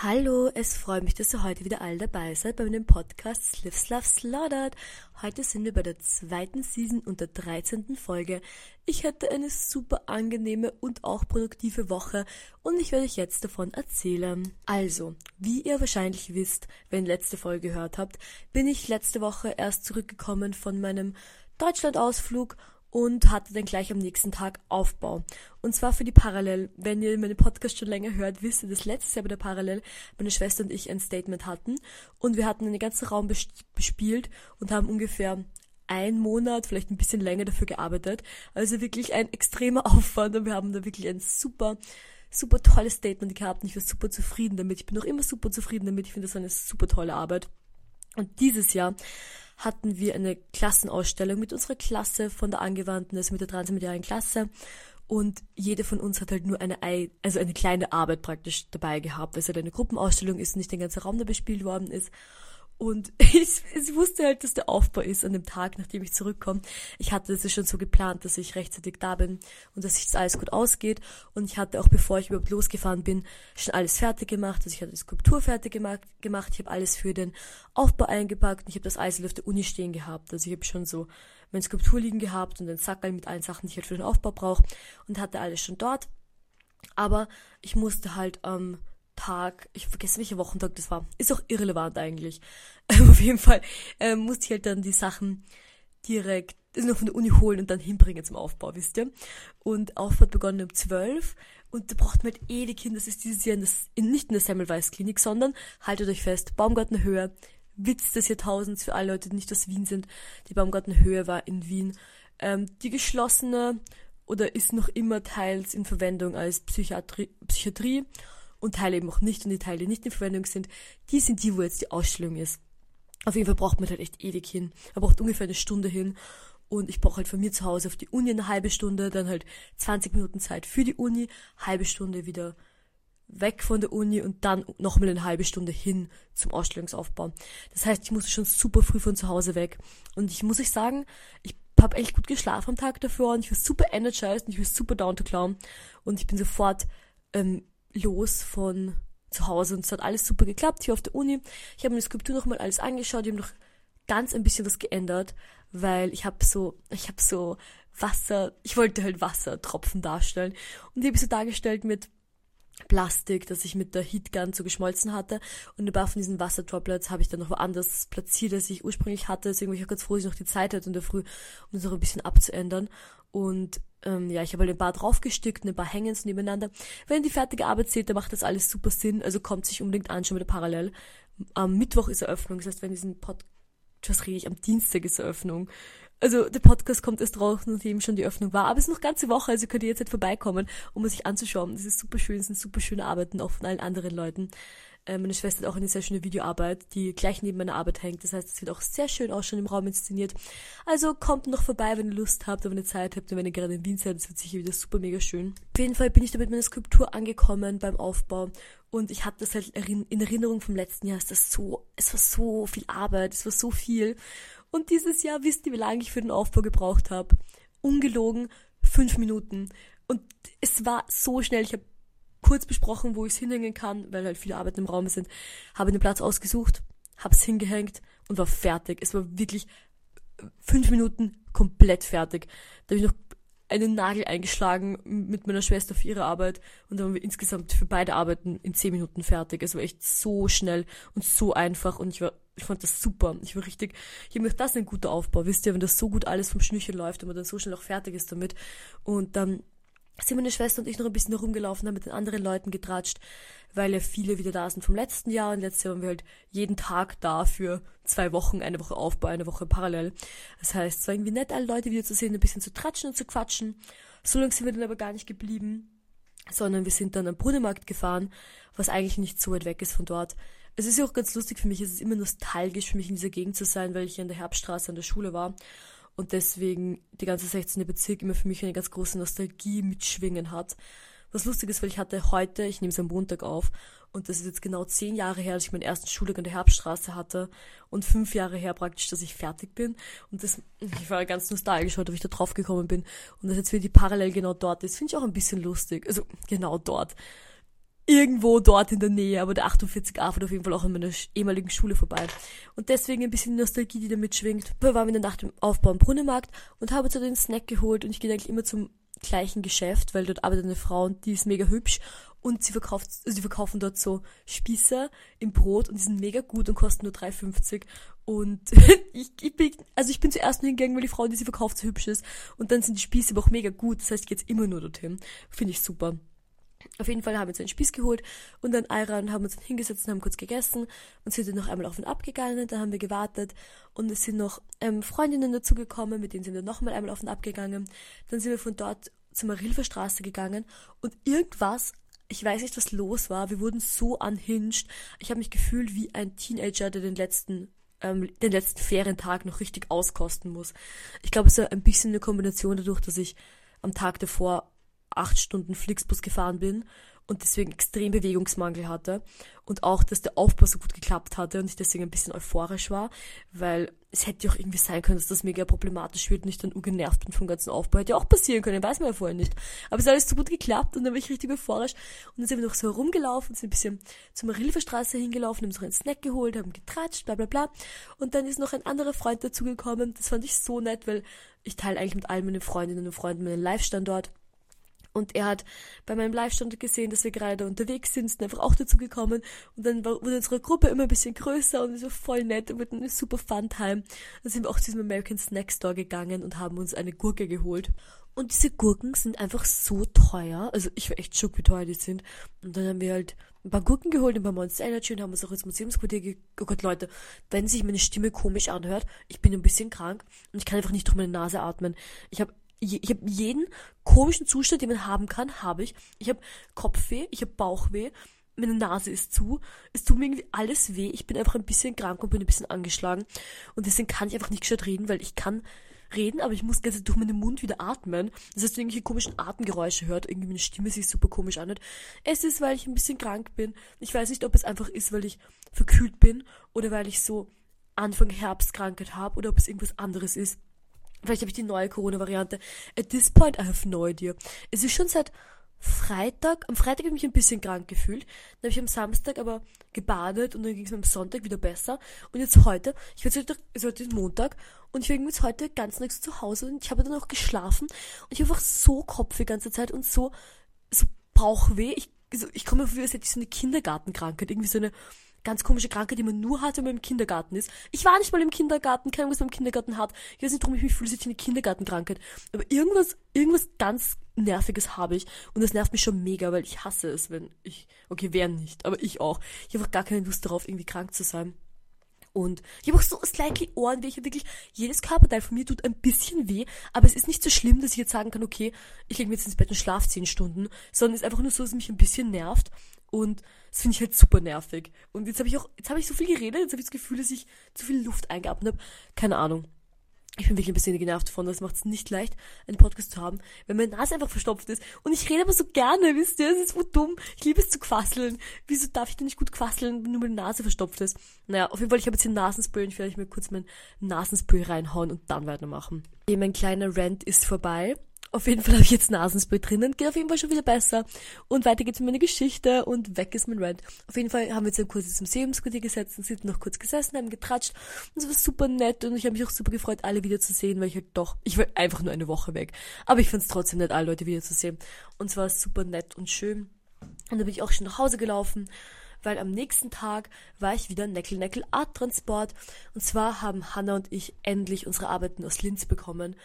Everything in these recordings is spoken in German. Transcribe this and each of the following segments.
Hallo, es freut mich, dass ihr heute wieder alle dabei seid bei meinem Podcast Slips Love Slaughtered. Heute sind wir bei der zweiten Season und der 13. Folge. Ich hatte eine super angenehme und auch produktive Woche und ich werde euch jetzt davon erzählen. Also, wie ihr wahrscheinlich wisst, wenn ihr letzte Folge gehört habt, bin ich letzte Woche erst zurückgekommen von meinem Deutschlandausflug und hatte dann gleich am nächsten Tag Aufbau. Und zwar für die Parallel. Wenn ihr meine Podcast schon länger hört, wisst ihr, dass letztes Jahr bei der Parallel meine Schwester und ich ein Statement hatten und wir hatten den ganzen Raum bespielt und haben ungefähr einen Monat, vielleicht ein bisschen länger dafür gearbeitet. Also wirklich ein extremer Aufwand und wir haben da wirklich ein super, super tolles Statement gehabt und ich war super zufrieden damit. Ich bin auch immer super zufrieden damit. Ich finde das eine super tolle Arbeit. Und dieses Jahr hatten wir eine Klassenausstellung mit unserer Klasse von der angewandten, also mit der transmedialen Klasse. Und jede von uns hat halt nur eine, also eine kleine Arbeit praktisch dabei gehabt, weil es halt eine Gruppenausstellung ist und nicht der ganze Raum, der bespielt worden ist. Und ich, ich wusste halt, dass der Aufbau ist an dem Tag, nachdem ich zurückkomme. Ich hatte es schon so geplant, dass ich rechtzeitig da bin und dass sich alles gut ausgeht. Und ich hatte auch, bevor ich überhaupt losgefahren bin, schon alles fertig gemacht. Also ich hatte die Skulptur fertig gemacht. gemacht. Ich habe alles für den Aufbau eingepackt und ich habe das alles auf der Uni stehen gehabt. Also ich habe schon so meine Skulptur liegen gehabt und den Sackerl mit allen Sachen, die ich halt für den Aufbau brauche und hatte alles schon dort. Aber ich musste halt ähm, Tag, ich vergesse welcher Wochentag das war, ist auch irrelevant eigentlich. auf jeden Fall ähm, musste ich halt dann die Sachen direkt also noch von der Uni holen und dann hinbringen zum Aufbau, wisst ihr? Und Aufbau begonnen um 12 und da braucht man halt eh die Kinder, das ist dieses Jahr in das, in, nicht in der Semmelweis-Klinik, sondern haltet euch fest, Baumgartenhöhe, Witz des Jahrtausends für alle Leute, die nicht aus Wien sind. Die Baumgartenhöhe war in Wien. Ähm, die geschlossene oder ist noch immer teils in Verwendung als Psychiatrie, Psychiatrie und Teile eben auch nicht und die Teile, die nicht in Verwendung sind, die sind die, wo jetzt die Ausstellung ist. Auf jeden Fall braucht man halt echt ewig hin. Man braucht ungefähr eine Stunde hin. Und ich brauche halt von mir zu Hause auf die Uni eine halbe Stunde, dann halt 20 Minuten Zeit für die Uni, halbe Stunde wieder weg von der Uni und dann nochmal eine halbe Stunde hin zum Ausstellungsaufbau. Das heißt, ich musste schon super früh von zu Hause weg. Und ich muss euch sagen, ich habe echt gut geschlafen am Tag davor und ich war super energized und ich war super down to clown. Und ich bin sofort ähm, los von zu Hause. Und es hat alles super geklappt hier auf der Uni. Ich habe mir die Skulptur nochmal alles angeschaut, ich habe noch ganz ein bisschen was geändert, weil ich habe so, ich habe so Wasser, ich wollte halt Wassertropfen darstellen. Und die habe ich so dargestellt mit Plastik, das ich mit der Heatgun so geschmolzen hatte. Und ein paar von diesen Wasserdroplets habe ich dann noch woanders platziert, als ich ursprünglich hatte. Deswegen war ich auch ganz froh, dass ich noch die Zeit hatte in der Früh, um das noch ein bisschen abzuändern. Und ähm, ja, ich habe halt ein paar draufgestickt, ein paar hängen so nebeneinander. Wenn die fertige Arbeit seht, dann macht das alles super Sinn. Also kommt sich unbedingt an, schon wieder parallel. Am Mittwoch ist Eröffnung. Das heißt, wenn diesen Podcast, rede ich, am Dienstag ist Eröffnung. Also der Podcast kommt erst raus, nachdem schon die Öffnung war. Aber es ist noch ganze Woche, also könnt ihr jetzt halt vorbeikommen, um es sich anzuschauen. Das ist super schön, es sind super schöne Arbeiten, auch von allen anderen Leuten. Äh, meine Schwester hat auch eine sehr schöne Videoarbeit, die gleich neben meiner Arbeit hängt. Das heißt, es wird auch sehr schön auch schon im Raum inszeniert. Also kommt noch vorbei, wenn ihr Lust habt, wenn ihr Zeit habt und wenn ihr gerade in Wien seid. Das wird sicher wieder super mega schön. Auf jeden Fall bin ich da mit meiner Skulptur angekommen beim Aufbau. Und ich hatte das halt in Erinnerung vom letzten Jahr. Es war so viel Arbeit, es war so viel. Und dieses Jahr, wisst ihr, wie lange ich für den Aufbau gebraucht habe? Ungelogen fünf Minuten. Und es war so schnell. Ich habe kurz besprochen, wo ich es hinhängen kann, weil halt viele Arbeiten im Raum sind. Habe den Platz ausgesucht, habe es hingehängt und war fertig. Es war wirklich fünf Minuten komplett fertig. Da habe ich noch einen Nagel eingeschlagen mit meiner Schwester für ihre Arbeit und dann waren wir insgesamt für beide Arbeiten in zehn Minuten fertig. Es war echt so schnell und so einfach und ich war, ich fand das super. Ich war richtig, ich habe mir das ist ein guter Aufbau, wisst ihr, wenn das so gut alles vom Schnürchen läuft und man dann so schnell auch fertig ist damit und dann sind meine Schwester und ich noch ein bisschen herumgelaufen, haben mit den anderen Leuten getratscht, weil ja viele wieder da sind vom letzten Jahr und letztes Jahr waren wir halt jeden Tag da für zwei Wochen, eine Woche Aufbau, eine Woche parallel. Das heißt, es war irgendwie nett, alle Leute wieder zu sehen, ein bisschen zu tratschen und zu quatschen. So lange sind wir dann aber gar nicht geblieben, sondern wir sind dann am Brudermarkt gefahren, was eigentlich nicht so weit weg ist von dort. Es ist ja auch ganz lustig für mich, es ist immer nostalgisch für mich in dieser Gegend zu sein, weil ich ja in der Herbststraße an der Schule war und deswegen die ganze 16. Bezirk immer für mich eine ganz große Nostalgie mitschwingen hat. Was lustig ist, weil ich hatte heute, ich nehme es am Montag auf, und das ist jetzt genau zehn Jahre her, dass ich meinen ersten Schultag an der Herbststraße hatte und fünf Jahre her praktisch, dass ich fertig bin. Und das, ich war ganz nostalgisch heute, wie ich da drauf gekommen bin. Und dass jetzt wieder die parallel genau dort ist, finde ich auch ein bisschen lustig. Also genau dort. Irgendwo dort in der Nähe, aber der 48a fährt auf jeden Fall auch in meiner ehemaligen Schule vorbei. Und deswegen ein bisschen Nostalgie, die da mitschwingt. Wir waren in der Nacht im Aufbau am Brunnenmarkt und habe zu den Snack geholt und ich gehe eigentlich immer zum gleichen Geschäft, weil dort arbeitet eine Frau und die ist mega hübsch und sie verkauft, also sie verkaufen dort so Spieße im Brot und die sind mega gut und kosten nur 3,50 und ich, ich bin, also ich bin zuerst nur hingegangen, weil die Frau, die sie verkauft, so hübsch ist und dann sind die Spieße aber auch mega gut, das heißt, ich gehe jetzt immer nur dorthin. Finde ich super. Auf jeden Fall haben wir uns einen Spieß geholt und dann Ayran haben uns hingesetzt und haben kurz gegessen und sind dann noch einmal auf und ab gegangen, dann haben wir gewartet und es sind noch ähm, Freundinnen dazugekommen, mit denen sind wir noch mal einmal auf und ab gegangen. Dann sind wir von dort zur Marilfer Straße gegangen und irgendwas ich weiß nicht, was los war. Wir wurden so unhinged. Ich habe mich gefühlt wie ein Teenager, der den letzten ähm, den letzten Ferientag noch richtig auskosten muss. Ich glaube, es ist ein bisschen eine Kombination dadurch, dass ich am Tag davor acht Stunden Flixbus gefahren bin und deswegen extrem Bewegungsmangel hatte und auch, dass der Aufbau so gut geklappt hatte und ich deswegen ein bisschen euphorisch war, weil es hätte ja auch irgendwie sein können, dass das mega problematisch wird und ich dann ungenervt bin vom ganzen Aufbau. Hätte ja auch passieren können, weiß man ja vorher nicht. Aber es hat alles so gut geklappt und dann war ich richtig euphorisch und dann sind wir noch so herumgelaufen, sind ein bisschen zur Marilferstraße hingelaufen, haben so einen Snack geholt, haben getratscht, bla bla bla und dann ist noch ein anderer Freund dazugekommen, das fand ich so nett, weil ich teile eigentlich mit all meinen Freundinnen und Freunden meinen Live-Standort und er hat bei meinem Live-Stand gesehen, dass wir gerade unterwegs sind, sind einfach auch dazu gekommen. Und dann wurde unsere Gruppe immer ein bisschen größer und so voll nett und mit einem super Fun-Time. Dann sind wir auch zu diesem American Snack Store gegangen und haben uns eine Gurke geholt. Und diese Gurken sind einfach so teuer. Also ich war echt schock, wie teuer die sind. Und dann haben wir halt ein paar Gurken geholt, ein paar Monster Energy und haben uns auch ins Museumsquartier ge Oh Gott, Leute, wenn sich meine Stimme komisch anhört, ich bin ein bisschen krank und ich kann einfach nicht durch meine Nase atmen. Ich habe ich habe jeden komischen Zustand, den man haben kann, habe ich. Ich habe Kopfweh, ich habe Bauchweh, meine Nase ist zu, es tut mir irgendwie alles weh, ich bin einfach ein bisschen krank und bin ein bisschen angeschlagen und deswegen kann ich einfach nicht gescheit reden, weil ich kann reden, aber ich muss ganz durch meinen Mund wieder atmen. Das heißt, wenn irgendwelche komischen Atemgeräusche hört, irgendwie meine Stimme sich super komisch anhört. Es ist, weil ich ein bisschen krank bin. Ich weiß nicht, ob es einfach ist, weil ich verkühlt bin oder weil ich so Anfang Herbstkrankheit habe oder ob es irgendwas anderes ist. Vielleicht habe ich die neue Corona-Variante. At this point, I have no idea. Es ist schon seit Freitag, am Freitag habe ich mich ein bisschen krank gefühlt. Dann habe ich am Samstag aber gebadet und dann ging es mir am Sonntag wieder besser. Und jetzt heute, ich war heute, es heute ist Montag und ich war jetzt heute ganz nichts zu Hause und ich habe dann auch geschlafen und ich habe einfach so Kopf die ganze Zeit und so, so Bauchweh. Ich, also ich komme mir vor, als hätte ich so eine Kindergartenkrankheit, irgendwie so eine ganz komische Krankheit, die man nur hat, wenn man im Kindergarten ist. Ich war nicht mal im Kindergarten, keine Ahnung, was man im Kindergarten hat. Ich weiß nicht, warum ich mich fühle, als eine Kindergartenkrankheit. Aber irgendwas, irgendwas ganz Nerviges habe ich. Und das nervt mich schon mega, weil ich hasse es, wenn ich, okay, wer nicht, aber ich auch. Ich habe auch gar keine Lust darauf, irgendwie krank zu sein. Und ich habe auch so slightly Ohren, welche wirklich, jedes Körperteil von mir tut ein bisschen weh, aber es ist nicht so schlimm, dass ich jetzt sagen kann, okay, ich lege mir jetzt ins Bett und schlafe zehn Stunden, sondern es ist einfach nur so, dass es mich ein bisschen nervt und das finde ich halt super nervig. Und jetzt habe ich auch, jetzt habe ich so viel geredet, jetzt habe ich das Gefühl, dass ich zu viel Luft eingeatmet habe. Keine Ahnung. Ich bin wirklich ein bisschen genervt davon, das macht es nicht leicht, einen Podcast zu haben, wenn meine Nase einfach verstopft ist. Und ich rede aber so gerne, wisst ihr, es ist so dumm. Ich liebe es zu quasseln. Wieso darf ich denn nicht gut quasseln, wenn nur meine Nase verstopft ist? Naja, auf jeden Fall, ich habe jetzt hier Nasenspray und ich werde mir kurz mein Nasenspray reinhauen und dann weitermachen. Okay, mein kleiner Rant ist vorbei. Auf jeden Fall habe ich jetzt Nasenspray drinnen, geht auf jeden Fall schon wieder besser. Und weiter geht's mit meiner Geschichte und weg ist mein Rant. Auf jeden Fall haben wir jetzt ein kurzes Museumsquartier gesetzt und sind noch kurz gesessen, haben getratscht und es war super nett und ich habe mich auch super gefreut, alle wiederzusehen, weil ich halt doch, ich war einfach nur eine Woche weg. Aber ich fand's trotzdem nett, alle Leute wiederzusehen. Und es war super nett und schön. Und dann bin ich auch schon nach Hause gelaufen weil am nächsten Tag war ich wieder Neckel Neckel Art Transport und zwar haben Hanna und ich endlich unsere Arbeiten aus Linz bekommen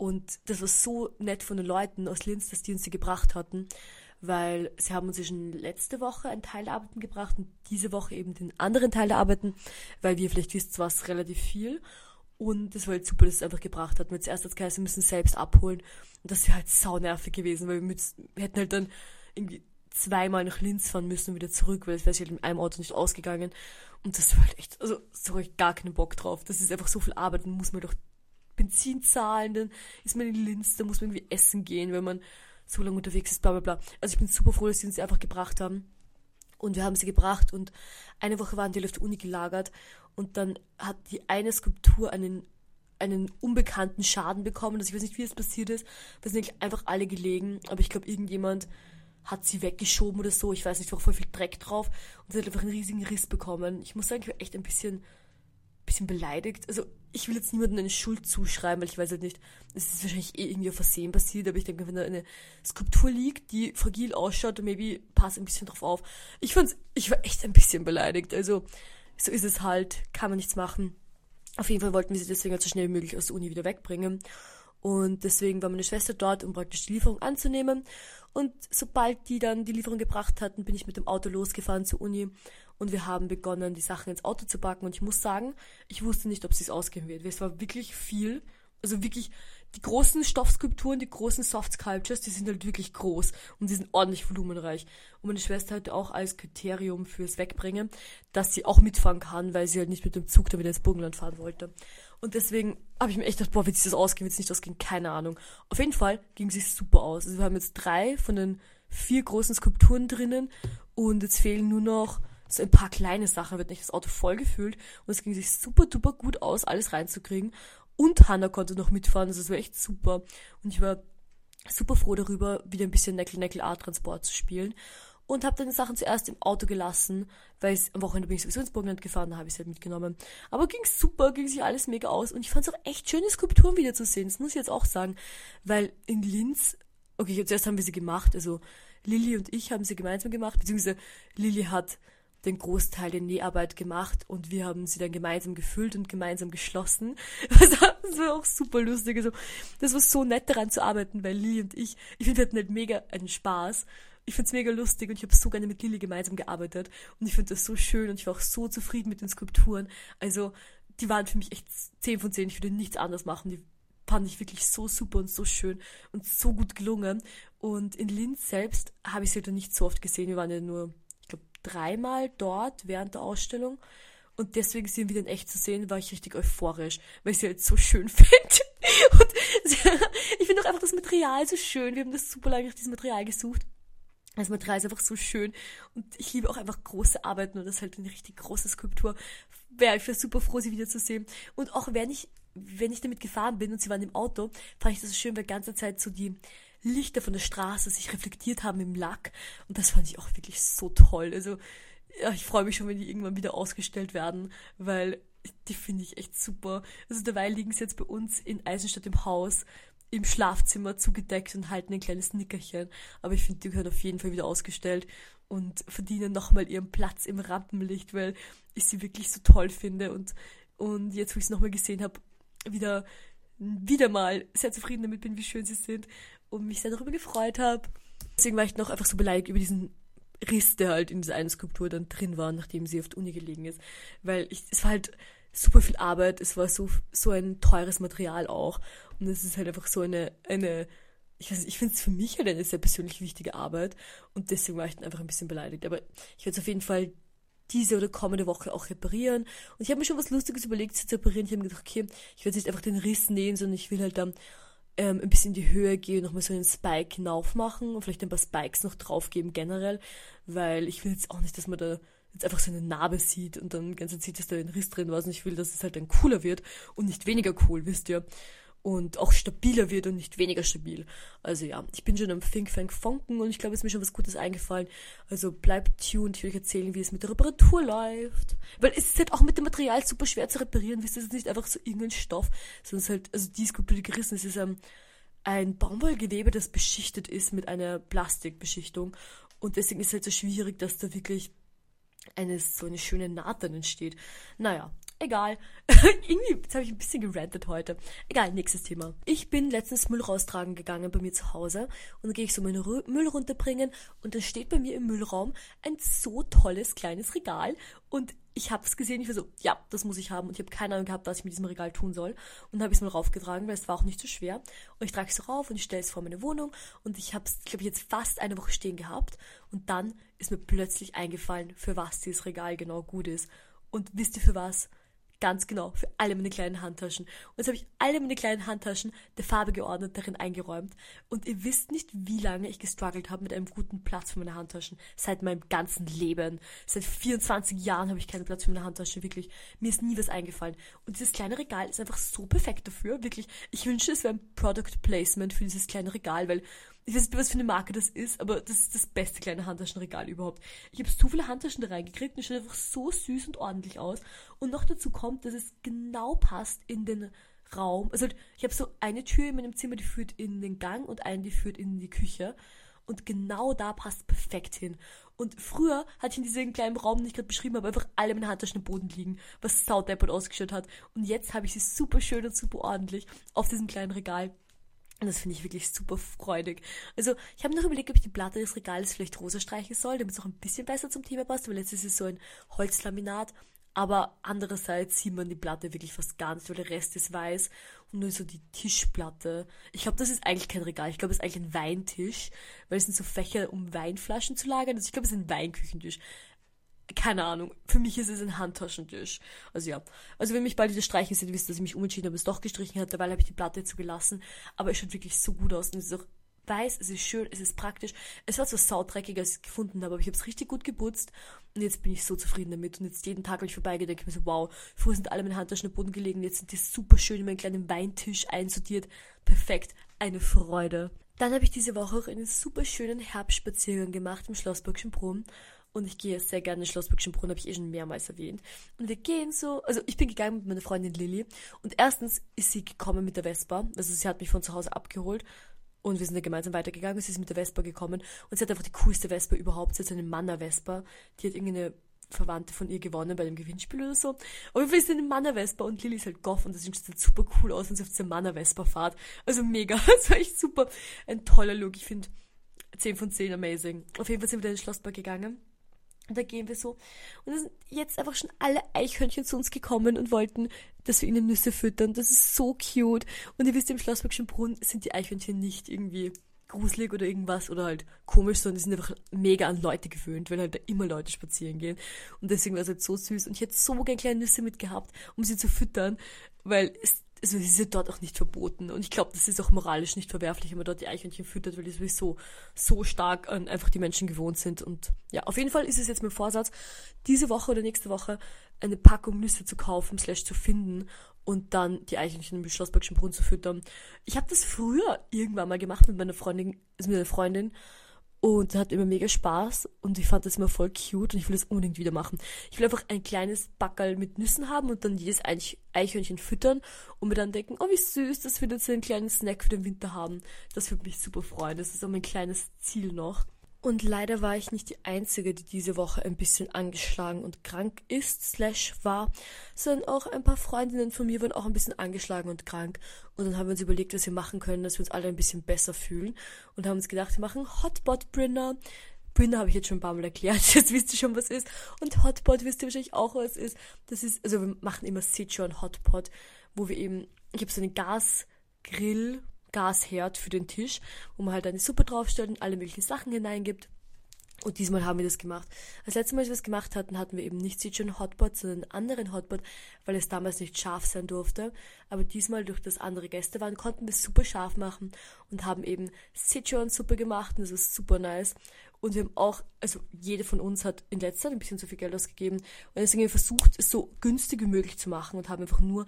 und das war so nett von den Leuten aus Linz, dass die uns die gebracht hatten, weil sie haben uns schon letzte Woche einen Teil der Arbeiten gebracht und diese Woche eben den anderen Teil der Arbeiten, weil wir vielleicht wisst, war es relativ viel. Und das war halt super, dass es einfach gebracht hat. Mit zuerst als wir müssen selbst abholen. Und das wäre halt sau nervig gewesen, weil wir, mit, wir hätten halt dann irgendwie zweimal nach Linz fahren müssen und wieder zurück, weil es wäre halt mit einem Auto nicht ausgegangen. Und das war halt echt, also so habe ich gar keinen Bock drauf. Das ist einfach so viel Arbeit und muss man doch Benzin zahlen, dann ist man in Linz, dann muss man irgendwie essen gehen, wenn man so lange unterwegs ist, bla bla bla. Also ich bin super froh, dass sie uns sie einfach gebracht haben. Und wir haben sie gebracht und eine Woche waren die auf der Uni gelagert und dann hat die eine Skulptur einen, einen unbekannten Schaden bekommen. Also ich weiß nicht, wie es passiert ist. Wir sind einfach alle gelegen, aber ich glaube, irgendjemand hat sie weggeschoben oder so. Ich weiß nicht, war voll viel Dreck drauf und sie hat einfach einen riesigen Riss bekommen. Ich muss sagen, ich war echt ein bisschen, bisschen beleidigt. Also ich will jetzt niemandem eine Schuld zuschreiben, weil ich weiß halt nicht, es ist wahrscheinlich eh irgendwie auf Versehen passiert, aber ich denke, wenn da eine Skulptur liegt, die fragil ausschaut, dann maybe pass ein bisschen drauf auf. Ich fand's, ich war echt ein bisschen beleidigt. Also so ist es halt, kann man nichts machen. Auf jeden Fall wollten wir sie deswegen halt so schnell wie möglich aus der Uni wieder wegbringen. Und deswegen war meine Schwester dort, um praktisch die Lieferung anzunehmen. Und sobald die dann die Lieferung gebracht hatten, bin ich mit dem Auto losgefahren zur Uni und wir haben begonnen, die Sachen ins Auto zu packen. Und ich muss sagen, ich wusste nicht, ob sie es ausgehen wird. Es war wirklich viel. Also wirklich, die großen Stoffskulpturen, die großen Soft Sculptures, die sind halt wirklich groß und die sind ordentlich volumenreich. Und meine Schwester hatte auch als Kriterium fürs Wegbringen, dass sie auch mitfahren kann, weil sie halt nicht mit dem Zug da wieder ins Burgenland fahren wollte. Und deswegen habe ich mir echt gedacht, boah, wird sich das ausgehen, wird es nicht ausgehen, keine Ahnung. Auf jeden Fall ging es super aus. Also wir haben jetzt drei von den vier großen Skulpturen drinnen und jetzt fehlen nur noch so ein paar kleine Sachen, wird nicht das Auto voll gefüllt und es ging sich super duper gut aus, alles reinzukriegen. Und Hannah konnte noch mitfahren, also es war echt super. Und ich war super froh darüber, wieder ein bisschen Neckel-Neckel-Art-Transport zu spielen und habe dann die Sachen zuerst im Auto gelassen, weil es am Wochenende bin ich sowieso ins Burgenland gefahren, da habe ich es halt mitgenommen. Aber ging super, ging sich alles mega aus und ich fand es auch echt schöne Skulpturen wiederzusehen, das muss ich jetzt auch sagen, weil in Linz, okay, zuerst haben wir sie gemacht, also Lilly und ich haben sie gemeinsam gemacht, beziehungsweise Lilly hat den Großteil der Näharbeit gemacht und wir haben sie dann gemeinsam gefüllt und gemeinsam geschlossen. Das war auch super lustig. Also, das war so nett daran zu arbeiten, weil Lilly und ich, ich finde, wir hatten halt mega einen Spaß ich find's mega lustig und ich habe so gerne mit Lilly gemeinsam gearbeitet und ich finde das so schön und ich war auch so zufrieden mit den Skulpturen. Also die waren für mich echt 10 von 10. Ich würde nichts anderes machen. Die fand ich wirklich so super und so schön und so gut gelungen. Und in Linz selbst habe ich sie halt nicht so oft gesehen. Wir waren ja nur, dreimal dort während der Ausstellung. Und deswegen sie wieder in echt zu sehen, war ich richtig euphorisch, weil ich sie halt so schön finde. Und ich finde auch einfach das Material so schön. Wir haben das super lange nach diesem Material gesucht. Das Material ist einfach so schön und ich liebe auch einfach große Arbeiten und das ist halt eine richtig große Skulptur. Wäre ich wäre super froh, sie wiederzusehen. Und auch wenn ich, wenn ich damit gefahren bin und sie waren im Auto, fand ich das so schön, weil die ganze Zeit so die Lichter von der Straße sich reflektiert haben im Lack und das fand ich auch wirklich so toll. Also ja, ich freue mich schon, wenn die irgendwann wieder ausgestellt werden, weil die finde ich echt super. Also dabei liegen sie jetzt bei uns in Eisenstadt im Haus im Schlafzimmer zugedeckt und halten ein kleines Nickerchen. Aber ich finde, die gehören auf jeden Fall wieder ausgestellt und verdienen nochmal ihren Platz im Rampenlicht, weil ich sie wirklich so toll finde und, und jetzt, wo ich sie nochmal gesehen habe, wieder, wieder mal sehr zufrieden damit bin, wie schön sie sind und mich sehr darüber gefreut habe. Deswegen war ich noch einfach so beleidigt über diesen Riss, der halt in dieser einen Skulptur dann drin war, nachdem sie auf der Uni gelegen ist. Weil ich, es war halt super viel Arbeit, es war so, so ein teures Material auch. Und es ist halt einfach so eine, eine, ich weiß ich finde es für mich halt eine sehr persönlich wichtige Arbeit. Und deswegen war ich dann einfach ein bisschen beleidigt. Aber ich werde es auf jeden Fall diese oder kommende Woche auch reparieren. Und ich habe mir schon was Lustiges überlegt zu reparieren. Ich habe mir gedacht, okay, ich werde nicht einfach den Riss nähen, sondern ich will halt dann ähm, ein bisschen in die Höhe gehen, nochmal so einen Spike hinauf machen und vielleicht ein paar Spikes noch draufgeben generell, weil ich will jetzt auch nicht, dass man da jetzt einfach so eine Narbe sieht und dann ganze Zeit ist da ein Riss drin war und ich will, dass es halt dann cooler wird und nicht weniger cool, wisst ihr. Und auch stabiler wird und nicht weniger stabil. Also ja, ich bin schon am Think Fang Fonken und ich glaube, es ist mir schon was Gutes eingefallen. Also bleibt tuned, ich will euch erzählen, wie es mit der Reparatur läuft. Weil es ist halt auch mit dem Material super schwer zu reparieren, wisst ihr, es ist nicht einfach so irgendein Stoff, sondern es ist halt, also die Skulptur, die gerissen ist, ist ähm, ein Baumwollgewebe, das beschichtet ist mit einer Plastikbeschichtung. Und deswegen ist es halt so schwierig, dass da wirklich eine so eine schöne Naht dann entsteht. Naja, egal. Irgendwie, jetzt habe ich ein bisschen gerantet heute. Egal, nächstes Thema. Ich bin letztens Müll raustragen gegangen bei mir zu Hause und dann gehe ich so meinen Rü Müll runterbringen und dann steht bei mir im Müllraum ein so tolles kleines Regal und ich habe es gesehen, ich war so, ja, das muss ich haben und ich habe keine Ahnung gehabt, was ich mit diesem Regal tun soll und habe es mal raufgetragen, weil es war auch nicht so schwer und ich trage es rauf und ich stelle es vor meine Wohnung und ich habe es, glaube ich, jetzt fast eine Woche stehen gehabt und dann ist mir plötzlich eingefallen, für was dieses Regal genau gut ist und wisst ihr für was? Ganz genau, für alle meine kleinen Handtaschen. Und jetzt habe ich alle meine kleinen Handtaschen der Farbe geordnet, darin eingeräumt. Und ihr wisst nicht, wie lange ich gestruggelt habe mit einem guten Platz für meine Handtaschen. Seit meinem ganzen Leben. Seit 24 Jahren habe ich keinen Platz für meine Handtasche. Wirklich. Mir ist nie was eingefallen. Und dieses kleine Regal ist einfach so perfekt dafür. Wirklich. Ich wünsche, es wäre ein Product Placement für dieses kleine Regal, weil Ich weiß nicht, was für eine Marke das ist, aber das ist das beste kleine Handtaschenregal überhaupt. Ich habe so viele Handtaschen da reingekriegt und es schaut einfach so süß und ordentlich aus. Und noch dazu kommt, dass es genau passt in den Raum. Also ich habe so eine Tür in meinem Zimmer, die führt in den Gang und eine, die führt in die Küche. Und genau da passt perfekt hin. Und früher hatte ich in diesem kleinen Raum, den ich gerade beschrieben habe, einfach alle meine Handtaschen im Boden liegen, was saudeppert ausgeschaut hat. Und jetzt habe ich sie super schön und super ordentlich auf diesem kleinen Regal. Und das finde ich wirklich super freudig. Also, ich habe noch überlegt, ob ich die Platte des Regals vielleicht rosa streichen soll, damit es auch ein bisschen besser zum Thema passt, weil jetzt ist es so ein Holzlaminat. Aber andererseits sieht man die Platte wirklich fast gar nicht, weil der Rest ist weiß und nur so die Tischplatte. Ich glaube, das ist eigentlich kein Regal. Ich glaube, es ist eigentlich ein Weintisch, weil es sind so Fächer, um Weinflaschen zu lagern. Also ich glaube, es ist ein Weinküchentisch. Keine Ahnung. Für mich ist es ein Handtaschentisch. Also ja. Also wenn mich bald wieder streichen seht, wisst ihr, dass ich mich umentschieden habe, es doch gestrichen hat. Dabei habe ich die Platte jetzt so gelassen. Aber es schaut wirklich so gut aus und es ist auch weiß, es ist schön, es ist praktisch. Es war so saudreckig, als ich es gefunden habe, aber ich habe es richtig gut geputzt und jetzt bin ich so zufrieden damit. Und jetzt jeden Tag, wenn ich vorbeigehe, denke ich mir so, wow, früher sind alle meine Handtaschen am Boden gelegen, jetzt sind die super schön in meinen kleinen Weintisch einsortiert. Perfekt, eine Freude. Dann habe ich diese Woche auch einen super schönen Herbstspaziergang gemacht im Schlossburgschen Brunnen. Und ich gehe sehr gerne in Schlossburgschen Brunnen, habe ich eh schon mehrmals erwähnt. Und wir gehen so, also ich bin gegangen mit meiner Freundin Lilly. Und erstens ist sie gekommen mit der Vespa. Also sie hat mich von zu Hause abgeholt und wir sind dann gemeinsam weitergegangen. Sie ist mit der Vespa gekommen und sie hat einfach die coolste Vespa überhaupt. Sie hat eine Manner-Vespa. Die hat irgendeine Verwandte von ihr gewonnen bei dem Gewinnspiel oder so. Aber wir sind eine Manner-Vespa und Lilly ist halt Goff und das sieht halt super cool aus, wenn sie auf dieser Manner-Vespa fahrt. Also mega. Das war echt super. Ein toller Look. Ich finde 10 von 10 amazing. Auf jeden Fall sind wir in den Schlosspark gegangen. Und da gehen wir so. Und es sind jetzt einfach schon alle Eichhörnchen zu uns gekommen und wollten, dass wir ihnen Nüsse füttern. Das ist so cute. Und ihr wisst, im Schlossbergschen Brunnen sind die Eichhörnchen nicht irgendwie gruselig oder irgendwas oder halt komisch, sondern die sind einfach mega an Leute gewöhnt, weil halt da immer Leute spazieren gehen. Und deswegen war es halt so süß. Und ich hätte so gerne kleine Nüsse mitgehabt, um sie zu füttern, weil es also ist ja dort auch nicht verboten. Und ich glaube, das ist auch moralisch nicht verwerflich, wenn man dort die Eichhörnchen füttert, weil die sowieso so stark an einfach die Menschen gewohnt sind. Und ja, auf jeden Fall ist es jetzt mein Vorsatz, diese Woche oder nächste Woche eine Packung Nüsse zu kaufen, slash zu finden und dann die Eichhörnchen im Schlossbergschen Brunnen zu füttern. Ich habe das früher irgendwann mal gemacht mit meiner Freundin, also mit einer Freundin und hat immer mega Spaß und ich fand das immer voll cute und ich will das unbedingt wieder machen. Ich will einfach ein kleines Backerl mit Nüssen haben und dann jedes Eichhörnchen füttern und mir dann denken, oh wie süß, dass wir jetzt einen kleinen Snack für den Winter haben. Das würde mich super freuen. Das ist auch mein kleines Ziel noch. Und leider war ich nicht die Einzige, die diese Woche ein bisschen angeschlagen und krank ist, slash war, sondern auch ein paar Freundinnen von mir waren auch ein bisschen angeschlagen und krank. Und dann haben wir uns überlegt, was wir machen können, dass wir uns alle ein bisschen besser fühlen. Und haben uns gedacht, wir machen Hotbot Brinner. Brinner habe ich jetzt schon ein paar Mal erklärt, jetzt wisst ihr schon, was ist. Und Hotpot wisst ihr wahrscheinlich auch, was ist. Das ist, also wir machen immer Sichuan Hotpot, wo wir eben, ich habe so einen Gasgrill, Gasherd für den Tisch, wo man halt eine Suppe draufstellt und alle möglichen Sachen hineingibt. Und diesmal haben wir das gemacht. Das letzte Mal, als wir es gemacht hatten, hatten wir eben nicht Sichuan Hotpot, sondern einen anderen Hotpot, weil es damals nicht scharf sein durfte. Aber diesmal, durch das andere Gäste waren, konnten wir es super scharf machen und haben eben Sichuan-Suppe gemacht und das war super nice. Und wir haben auch, also jede von uns hat in letzter Zeit ein bisschen zu viel Geld ausgegeben und deswegen haben wir versucht, es so günstig wie möglich zu machen und haben einfach nur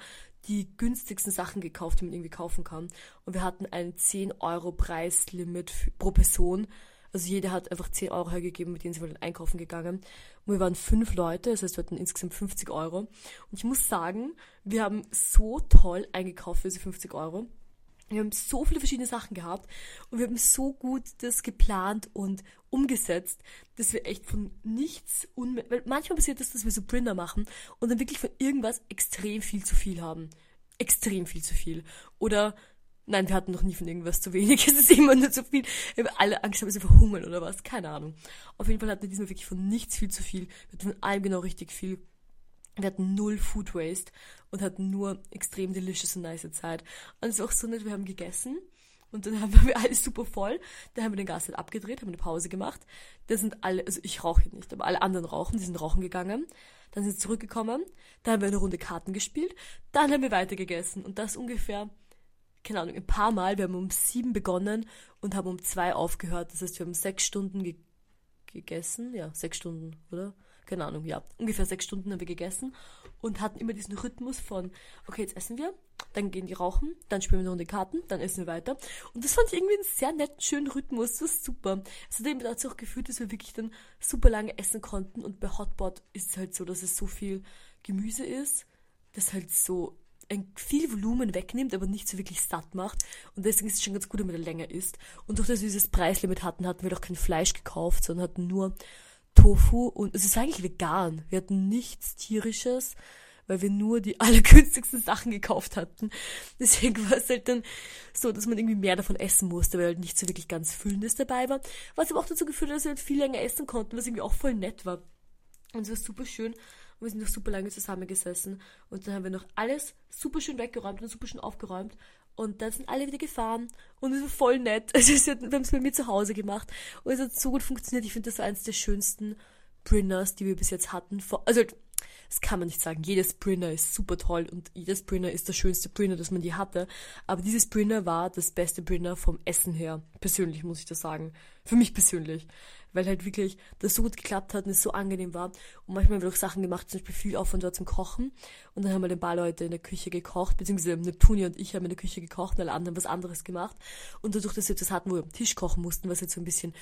die günstigsten Sachen gekauft, die man irgendwie kaufen kann. Und wir hatten ein 10 Euro Preislimit pro Person. Also jeder hat einfach 10 Euro hergegeben, mit denen sie wollen einkaufen gegangen. Und wir waren fünf Leute, das heißt, wir hatten insgesamt 50 Euro. Und ich muss sagen, wir haben so toll eingekauft für diese 50 Euro. Wir haben so viele verschiedene Sachen gehabt und wir haben so gut das geplant und umgesetzt, dass wir echt von nichts unme weil manchmal passiert es, dass wir so Brinder machen und dann wirklich von irgendwas extrem viel zu viel haben. Extrem viel zu viel. Oder nein, wir hatten noch nie von irgendwas zu wenig. Es ist immer nur zu viel. Wir haben alle Angst, dass wir verhungern oder was. Keine Ahnung. Auf jeden Fall hatten wir diesmal wirklich von nichts viel zu viel. Wir hatten von allem genau richtig viel. Wir hatten null Food Waste und hatten nur extrem delicious und nice Zeit. Und es ist auch so nett, wir haben gegessen und dann haben wir alles super voll. Dann haben wir den Gas halt abgedreht, haben eine Pause gemacht. Da sind alle, also ich rauche nicht, aber alle anderen rauchen, die sind rauchen gegangen. Dann sind sie zurückgekommen, dann haben wir eine Runde Karten gespielt, dann haben wir weiter gegessen und das ungefähr, keine Ahnung, ein paar Mal. Wir haben um sieben begonnen und haben um zwei aufgehört. Das heißt, wir haben sechs Stunden ge gegessen, ja, sechs Stunden, oder? Keine Ahnung, ja, ungefähr sechs Stunden haben wir gegessen und hatten immer diesen Rhythmus von, okay, jetzt essen wir, dann gehen die rauchen, dann spielen wir noch die Karten, dann essen wir weiter. Und das fand ich irgendwie einen sehr netten, schönen Rhythmus, das ist super. Es hat dazu auch geführt, dass wir wirklich dann super lange essen konnten und bei Hotpot ist es halt so, dass es so viel Gemüse ist, das halt so viel Volumen wegnimmt, aber nicht so wirklich satt macht. Und deswegen ist es schon ganz gut, wenn man länger isst. Und durch das wir dieses Preislimit hatten, hatten wir doch kein Fleisch gekauft, sondern hatten nur Tofu und es ist eigentlich vegan. Wir hatten nichts tierisches, weil wir nur die allergünstigsten Sachen gekauft hatten. Deswegen war es halt dann so, dass man irgendwie mehr davon essen musste, weil halt nicht so wirklich ganz Füllendes dabei war. Was aber auch dazu geführt hat, dass wir halt viel länger essen konnten, was irgendwie auch voll nett war. Und es war super schön. Und wir sind noch super lange zusammengesessen. Und dann haben wir noch alles super schön weggeräumt und super schön aufgeräumt. Und dann sind alle wieder gefahren und es war voll nett. Also wir haben es bei mir zu Hause gemacht und es hat so gut funktioniert. Ich finde, das war eines der schönsten Brinners, die wir bis jetzt hatten. Also das kann man nicht sagen. Jedes Brinner ist super toll und jedes Brinner ist der schönste Brinner, das man je hatte. Aber dieses Brinner war das beste Brinner vom Essen her. Persönlich muss ich das sagen. Für mich persönlich weil halt wirklich das so gut geklappt hat und es so angenehm war. Und manchmal haben wir auch Sachen gemacht, zum Beispiel viel Aufwand dort zum Kochen. Und dann haben wir ein paar Leute in der Küche gekocht, beziehungsweise Neptuni und ich haben in der Küche gekocht und alle anderen was anderes gemacht. Und dadurch, dass wir etwas hatten, wo wir am Tisch kochen mussten, war es halt so ein bisschen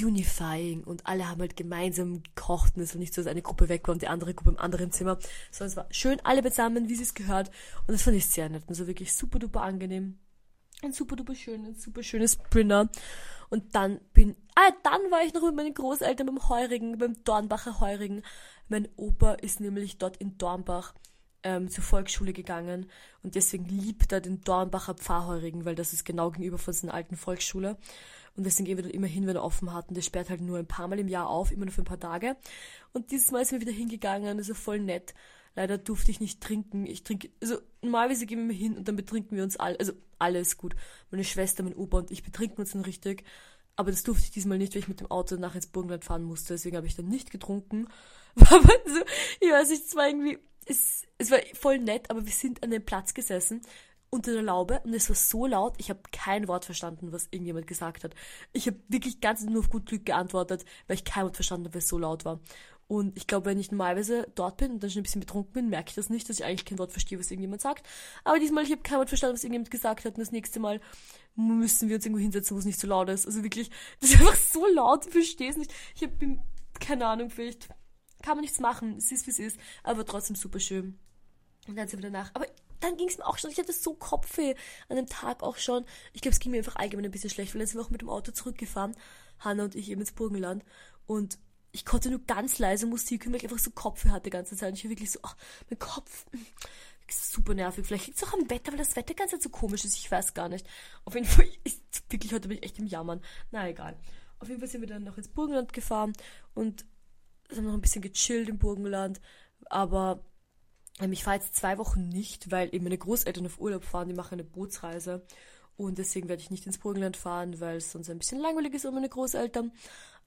unifying und alle haben halt gemeinsam gekocht und es war nicht so, dass eine Gruppe weg war und die andere Gruppe im anderen Zimmer, sondern es war schön alle beisammen, wie sie es gehört. Und das fand ich sehr nett und so wirklich super duper angenehm. Ein super duper schön, ein super schönes Brinner. Und dann bin, ah, dann war ich noch mit meinen Großeltern beim Heurigen, beim Dornbacher Heurigen. Mein Opa ist nämlich dort in Dornbach ähm, zur Volksschule gegangen und deswegen liebt er den Dornbacher Pfarrheurigen, weil das ist genau gegenüber von seiner alten Volksschule. Und deswegen gehen wir dort immer hin, wenn er offen hat. Und der sperrt halt nur ein paar Mal im Jahr auf, immer nur für ein paar Tage. Und dieses Mal sind wir wieder hingegangen, also voll nett. Leider durfte ich nicht trinken. Ich trinke, also normalerweise gehen wir hin und dann betrinken wir uns alle, also alles gut. Meine Schwester, mein Opa und ich betrinken uns dann richtig. Aber das durfte ich diesmal nicht, weil ich mit dem Auto nach ins Burgenland fahren musste. Deswegen habe ich dann nicht getrunken. Aber so, ich weiß nicht, es war irgendwie, es, es war voll nett, aber wir sind an dem Platz gesessen unter der Laube und es war so laut, ich habe kein Wort verstanden, was irgendjemand gesagt hat. Ich habe wirklich ganz nur auf gut Glück geantwortet, weil ich kein Wort verstanden habe, weil es so laut war. Und ich glaube, wenn ich normalerweise dort bin und dann schon ein bisschen betrunken bin, merke ich das nicht, dass ich eigentlich kein Wort verstehe, was irgendjemand sagt. Aber diesmal, ich habe kein Wort verstanden, was irgendjemand gesagt hat. Und das nächste Mal müssen wir uns irgendwo hinsetzen, wo es nicht so laut ist. Also wirklich, das ist einfach so laut, ich verstehe es nicht. Ich habe keine Ahnung, vielleicht kann man nichts machen. Es ist, wie es ist. Aber trotzdem super schön. Und dann sind wir danach. Aber dann ging es mir auch schon. Ich hatte so Kopfweh an dem Tag auch schon. Ich glaube, es ging mir einfach allgemein ein bisschen schlecht, weil dann sind wir auch mit dem Auto zurückgefahren. Hanna und ich eben ins Burgenland. Und ich konnte nur ganz leise Musik hören, weil ich einfach so Kopfweh hatte die ganze Zeit. Und ich war wirklich so, ach, mein Kopf. Super nervig. Vielleicht liegt es auch am Wetter, weil das Wetter ganz so komisch ist. Ich weiß gar nicht. Auf jeden Fall, ich, wirklich, heute bin ich echt im Jammern. Na egal. Auf jeden Fall sind wir dann noch ins Burgenland gefahren und haben noch ein bisschen gechillt im Burgenland. Aber ähm, ich fahre jetzt zwei Wochen nicht, weil eben meine Großeltern auf Urlaub fahren. Die machen eine Bootsreise. Und deswegen werde ich nicht ins Burgenland fahren, weil es sonst ein bisschen langweilig ist um meine Großeltern.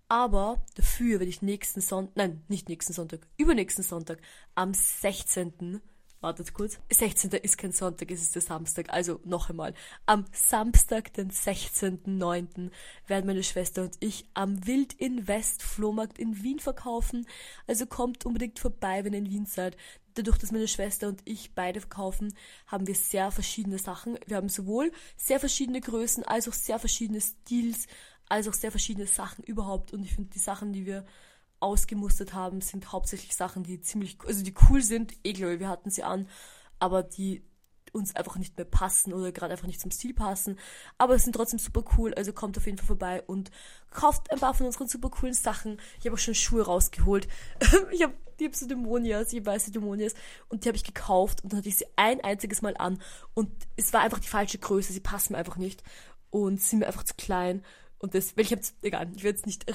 Aber dafür werde ich nächsten Sonntag, nein, nicht nächsten Sonntag, übernächsten Sonntag, am 16. Wartet kurz. 16. ist kein Sonntag, es ist der Samstag. Also noch einmal. Am Samstag, den 16.09. werden meine Schwester und ich am Wild Invest Flohmarkt in Wien verkaufen. Also kommt unbedingt vorbei, wenn ihr in Wien seid. Dadurch, dass meine Schwester und ich beide verkaufen, haben wir sehr verschiedene Sachen. Wir haben sowohl sehr verschiedene Größen als auch sehr verschiedene Stils als auch sehr verschiedene Sachen überhaupt. Und ich finde, die Sachen, die wir ausgemustert haben, sind hauptsächlich Sachen, die ziemlich, also die cool sind. Eh, glaube wir hatten sie an, aber die uns einfach nicht mehr passen oder gerade einfach nicht zum Stil passen. Aber es sind trotzdem super cool, also kommt auf jeden Fall vorbei und kauft ein paar von unseren super coolen Sachen. Ich habe auch schon Schuhe rausgeholt. ich habe die Dämonias, die weiße Dämonias und die habe ich gekauft und dann hatte ich sie ein einziges Mal an und es war einfach die falsche Größe, sie passen mir einfach nicht und sind mir einfach zu klein und das, weil ich hab's, egal, ich werde jetzt nicht,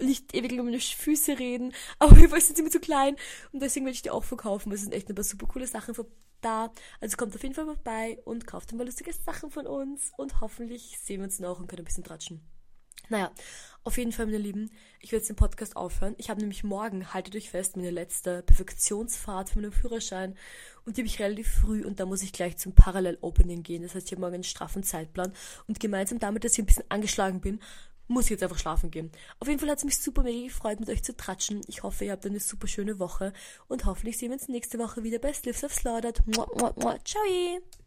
nicht ewig über meine Füße reden, aber auf jeden Fall sind sie mir zu klein und deswegen werde ich die auch verkaufen. Es sind echt ein paar super coole Sachen da. Also kommt auf jeden Fall vorbei und kauft ein paar lustige Sachen von uns und hoffentlich sehen wir uns noch und können ein bisschen tratschen. Naja, auf jeden Fall, meine Lieben, ich werde jetzt den Podcast aufhören. Ich habe nämlich morgen, haltet euch fest, meine letzte Perfektionsfahrt für meinen Führerschein. Und die habe ich relativ früh und da muss ich gleich zum Parallel-Opening gehen. Das heißt, ich habe morgen einen straffen Zeitplan. Und gemeinsam damit, dass ich ein bisschen angeschlagen bin, muss ich jetzt einfach schlafen gehen. Auf jeden Fall hat es mich super mega gefreut, mit euch zu tratschen. Ich hoffe, ihr habt eine super schöne Woche und hoffentlich sehen wir uns nächste Woche wieder bei Slips of Slaughtered. Ciao!